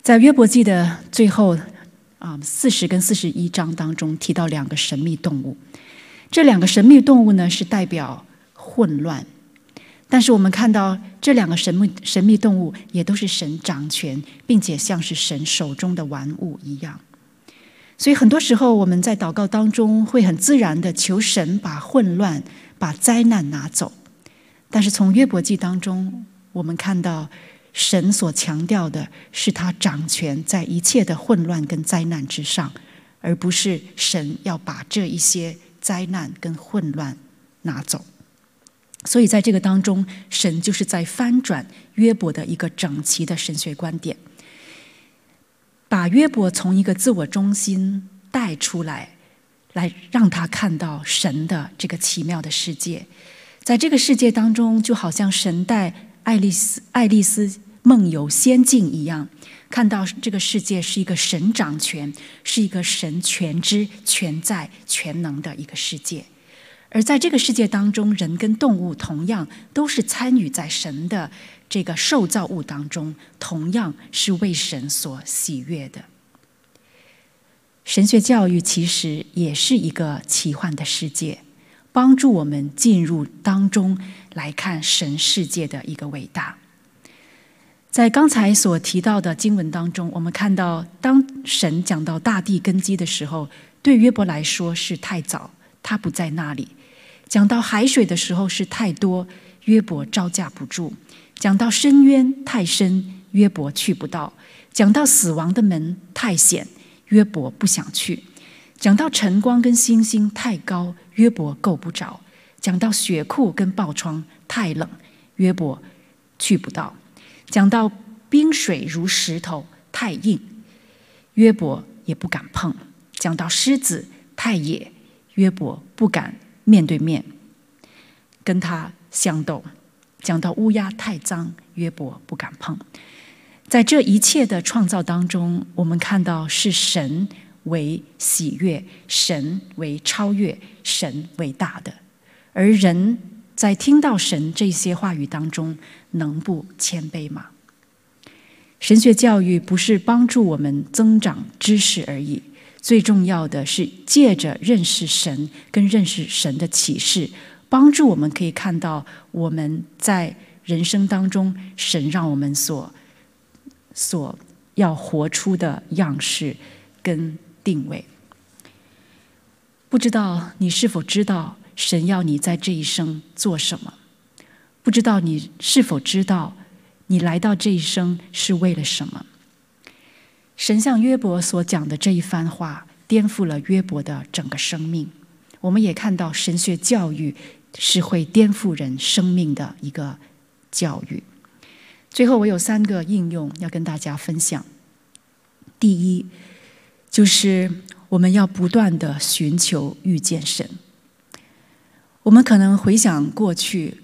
在约伯记的最后啊，四十跟四十一章当中提到两个神秘动物，这两个神秘动物呢，是代表。混乱，但是我们看到这两个神秘神秘动物也都是神掌权，并且像是神手中的玩物一样。所以很多时候我们在祷告当中会很自然的求神把混乱、把灾难拿走。但是从约伯记当中，我们看到神所强调的是他掌权在一切的混乱跟灾难之上，而不是神要把这一些灾难跟混乱拿走。所以，在这个当中，神就是在翻转约伯的一个整齐的神学观点，把约伯从一个自我中心带出来，来让他看到神的这个奇妙的世界。在这个世界当中，就好像神带爱丽丝爱丽丝梦游仙境一样，看到这个世界是一个神掌权，是一个神全知、全在、全能的一个世界。而在这个世界当中，人跟动物同样都是参与在神的这个受造物当中，同样是为神所喜悦的。神学教育其实也是一个奇幻的世界，帮助我们进入当中来看神世界的一个伟大。在刚才所提到的经文当中，我们看到，当神讲到大地根基的时候，对约伯来说是太早，他不在那里。讲到海水的时候是太多，约伯招架不住；讲到深渊太深，约伯去不到；讲到死亡的门太险，约伯不想去；讲到晨光跟星星太高，约伯够不着；讲到雪库跟爆窗太冷，约伯去不到；讲到冰水如石头太硬，约伯也不敢碰；讲到狮子太野，约伯不敢。面对面跟他相斗，讲到乌鸦太脏，约伯不敢碰。在这一切的创造当中，我们看到是神为喜悦，神为超越，神为大的。而人在听到神这些话语当中，能不谦卑吗？神学教育不是帮助我们增长知识而已。最重要的是借着认识神跟认识神的启示，帮助我们可以看到我们在人生当中神让我们所所要活出的样式跟定位。不知道你是否知道神要你在这一生做什么？不知道你是否知道你来到这一生是为了什么？神像约伯所讲的这一番话，颠覆了约伯的整个生命。我们也看到神学教育是会颠覆人生命的一个教育。最后，我有三个应用要跟大家分享。第一，就是我们要不断的寻求遇见神。我们可能回想过去，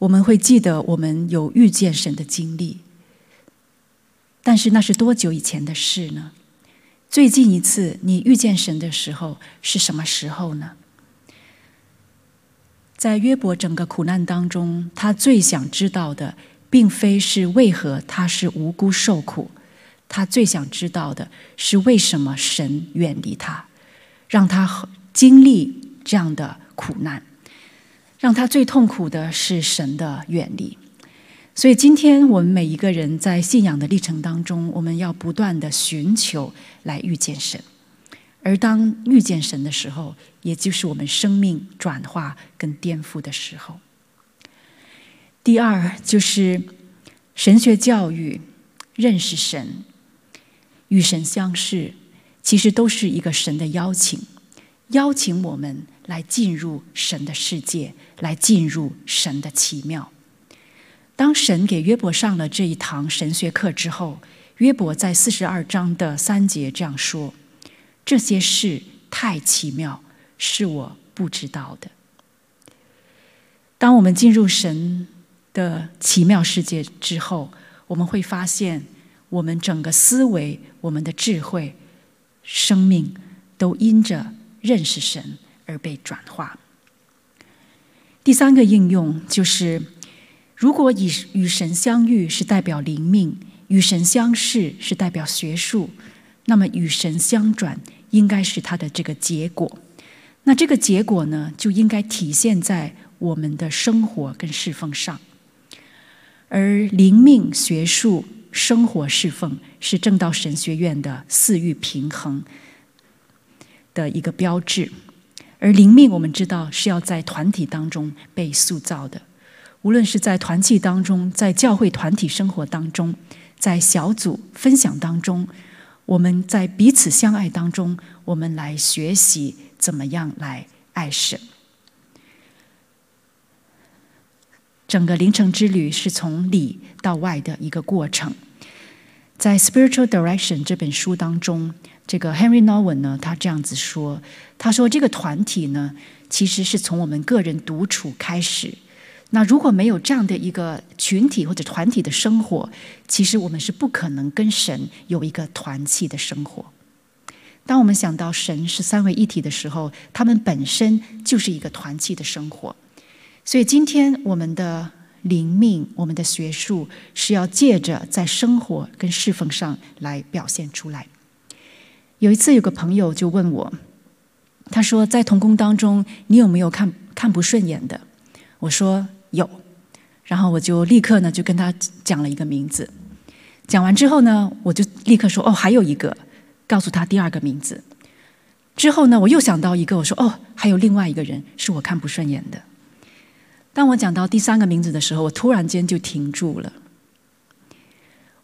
我们会记得我们有遇见神的经历。但是那是多久以前的事呢？最近一次你遇见神的时候是什么时候呢？在约伯整个苦难当中，他最想知道的，并非是为何他是无辜受苦，他最想知道的是为什么神远离他，让他经历这样的苦难，让他最痛苦的是神的远离。所以，今天我们每一个人在信仰的历程当中，我们要不断的寻求来遇见神。而当遇见神的时候，也就是我们生命转化跟颠覆的时候。第二，就是神学教育，认识神，与神相识，其实都是一个神的邀请，邀请我们来进入神的世界，来进入神的奇妙。当神给约伯上了这一堂神学课之后，约伯在四十二章的三节这样说：“这些事太奇妙，是我不知道的。当我们进入神的奇妙世界之后，我们会发现，我们整个思维、我们的智慧、生命，都因着认识神而被转化。第三个应用就是，如果以与神相遇是代表灵命，与神相识是代表学术，那么与神相转应该是它的这个结果。那这个结果呢，就应该体现在我们的生活跟侍奉上。而灵命、学术、生活、侍奉是正道神学院的四域平衡的一个标志。而灵命，我们知道是要在团体当中被塑造的，无论是在团契当中，在教会团体生活当中，在小组分享当中，我们在彼此相爱当中，我们来学习怎么样来爱神。整个灵程之旅是从里到外的一个过程，在《Spiritual Direction》这本书当中。这个 Henry Nowen 呢，他这样子说：“他说这个团体呢，其实是从我们个人独处开始。那如果没有这样的一个群体或者团体的生活，其实我们是不可能跟神有一个团契的生活。当我们想到神是三位一体的时候，他们本身就是一个团契的生活。所以今天我们的灵命、我们的学术，是要借着在生活跟侍奉上来表现出来。”有一次，有个朋友就问我，他说：“在同工当中，你有没有看看不顺眼的？”我说：“有。”然后我就立刻呢就跟他讲了一个名字。讲完之后呢，我就立刻说：“哦，还有一个。”告诉他第二个名字。之后呢，我又想到一个，我说：“哦，还有另外一个人是我看不顺眼的。”当我讲到第三个名字的时候，我突然间就停住了。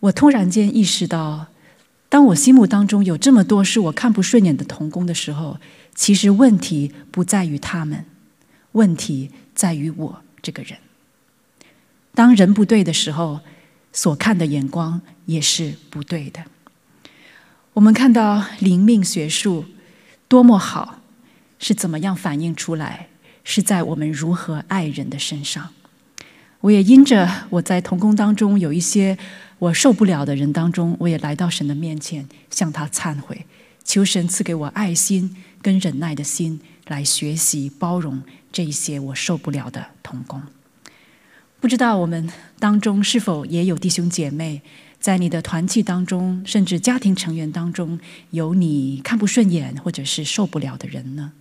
我突然间意识到。当我心目当中有这么多是我看不顺眼的同工的时候，其实问题不在于他们，问题在于我这个人。当人不对的时候，所看的眼光也是不对的。我们看到灵命学术多么好，是怎么样反映出来？是在我们如何爱人的身上。我也因着我在同工当中有一些。我受不了的人当中，我也来到神的面前，向他忏悔，求神赐给我爱心跟忍耐的心，来学习包容这一些我受不了的童工。不知道我们当中是否也有弟兄姐妹，在你的团契当中，甚至家庭成员当中，有你看不顺眼或者是受不了的人呢？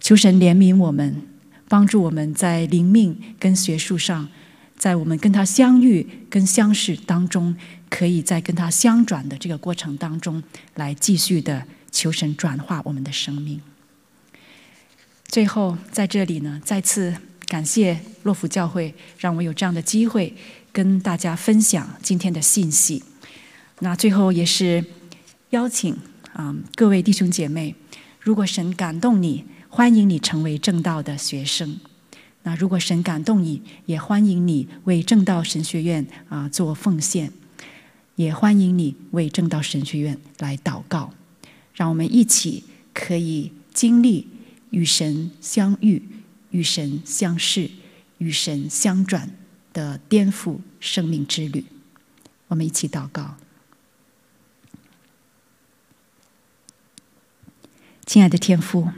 求神怜悯我们，帮助我们在灵命跟学术上。在我们跟他相遇、跟相识当中，可以在跟他相转的这个过程当中，来继续的求神转化我们的生命。最后，在这里呢，再次感谢洛福教会，让我有这样的机会跟大家分享今天的信息。那最后也是邀请啊、各位弟兄姐妹，如果神感动你，欢迎你成为正道的学生。那如果神感动你，也欢迎你为正道神学院啊做奉献，也欢迎你为正道神学院来祷告，让我们一起可以经历与神相遇、与神相视、与神相转的颠覆生命之旅。我们一起祷告，亲爱的天父。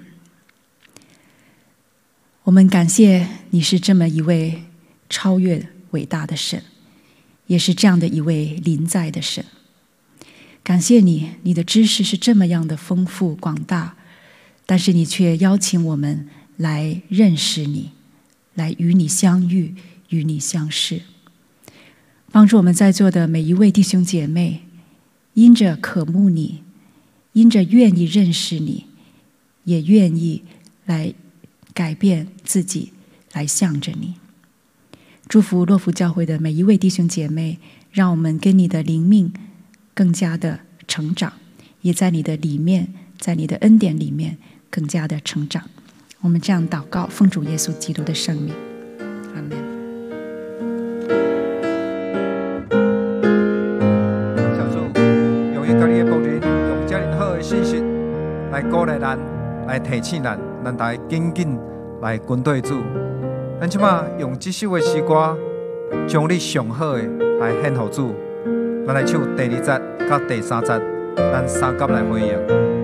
我们感谢你是这么一位超越伟大的神，也是这样的一位临在的神。感谢你，你的知识是这么样的丰富广大，但是你却邀请我们来认识你，来与你相遇，与你相识。帮助我们在座的每一位弟兄姐妹，因着渴慕你，因着愿意认识你，也愿意来。改变自己，来向着你。祝福洛福教会的每一位弟兄姐妹，让我们跟你的灵命更加的成长，也在你的里面，在你的恩典里面更加的成长。我们这样祷告，奉主耶稣基督的圣名，阿门。小主，用一个你的仆人，用家人好的信息。来鼓励咱，来提醒咱，咱大家紧紧来跟对主。咱即马用这首的诗歌，将你上好的来献给主。咱来唱第二节甲第三节，咱三甲来回应。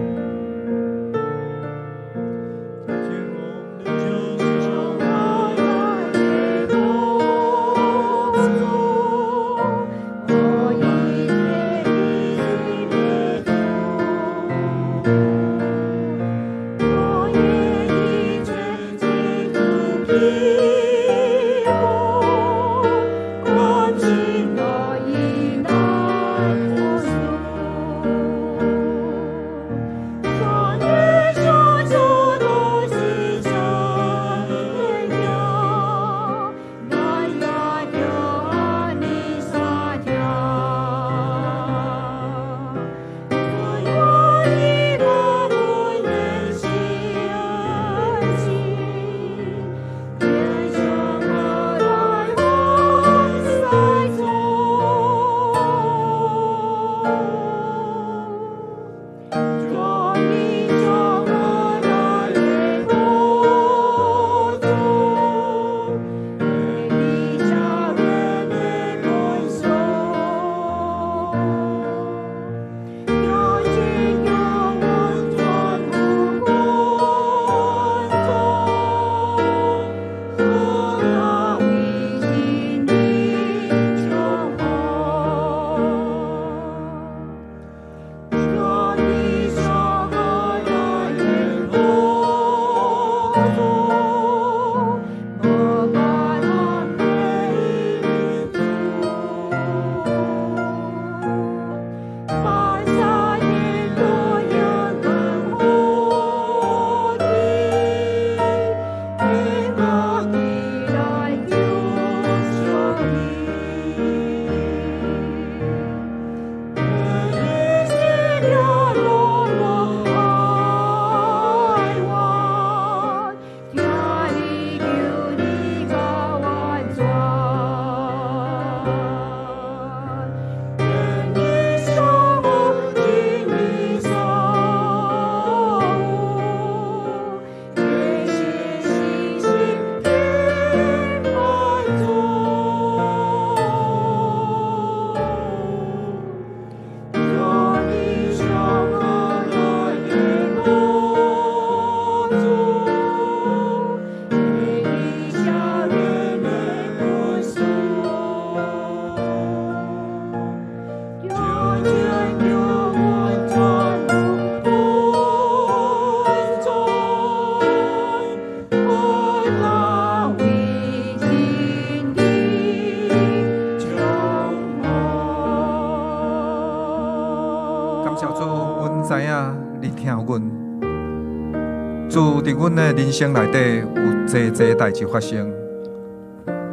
人生内底有侪侪代志发生，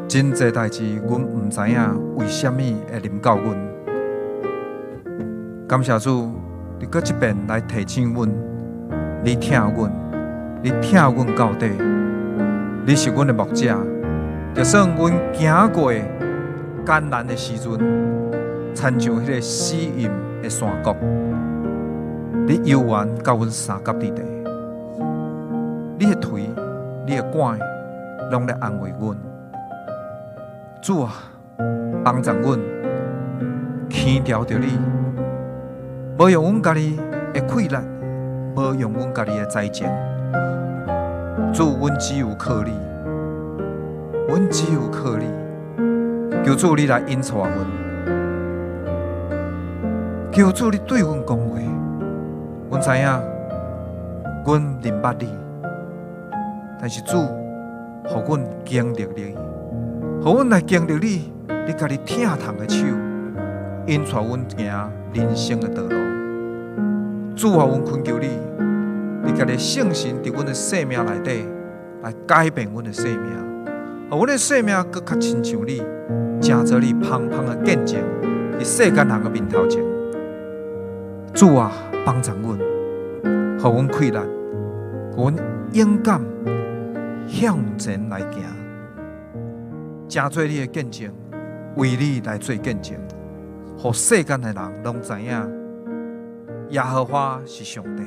真侪代志，阮毋知影为虾米会临到阮。感谢主，你搁一遍来提醒阮，你疼阮，你疼阮到底，你是阮的牧者。就算阮行过艰难的时阵，亲像迄个死荫的山谷，你犹原甲阮三甲伫地。你的腿，你的肝，拢来安慰阮。主啊，帮助阮，牵调着你，无用阮家己的气力，无用阮家己的才情。主，阮只有靠你，阮只有靠你。求主你来引导阮，求主你对阮讲话。阮知影，阮明白你。但是主，互阮经历你，互阮来经历你，你家己疼痛的手，引带阮行人生的道路。主啊，阮恳求你，你家己圣神伫阮的生命内底来改变阮的生命，互阮的生命搁较亲像你，成做你芳芳的见证，伫世间人的面头前。主啊，帮助阮，互阮气力，阮勇敢。向前来行，真做你的见证，为你来做见证，让世间的人拢知影耶和华是上帝，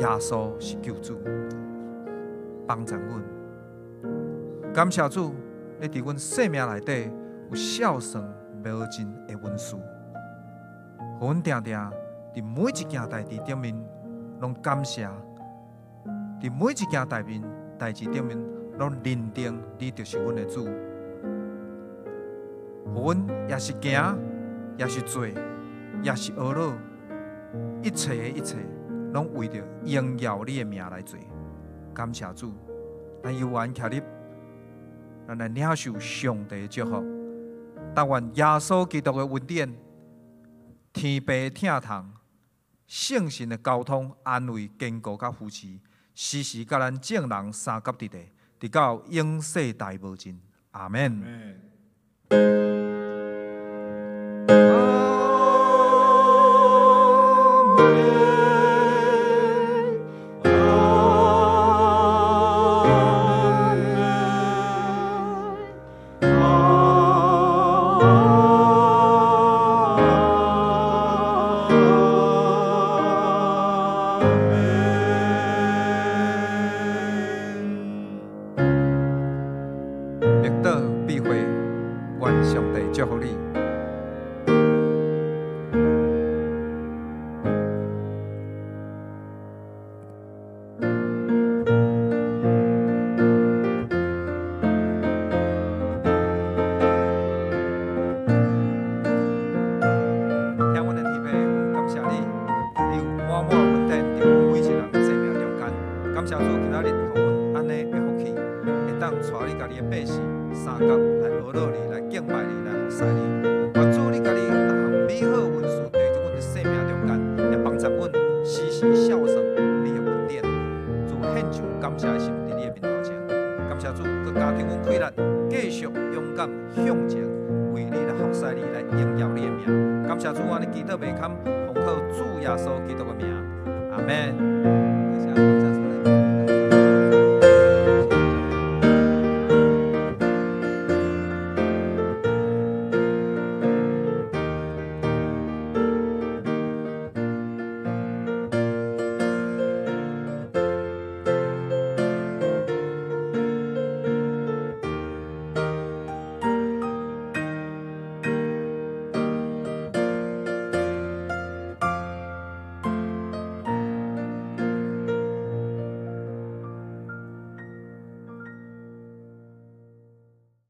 耶稣是救主，帮助阮。感谢主，你伫阮生命内底有孝顺无尽的恩赐，互阮定定伫每一件代志顶面拢感谢，伫每一件代面代志顶面拢认定你就是阮的主。互阮也是行，也是做，也是学乐，一切的一切，拢为着荣耀你的名来做。感谢主，咱有缘徛伫，咱来领受上帝的祝福。但愿耶稣基督的恩典、天父疼痛、圣神的交通、安慰、坚固甲扶持，时时甲咱正人三甲伫地，直到永世代无尽。阿门。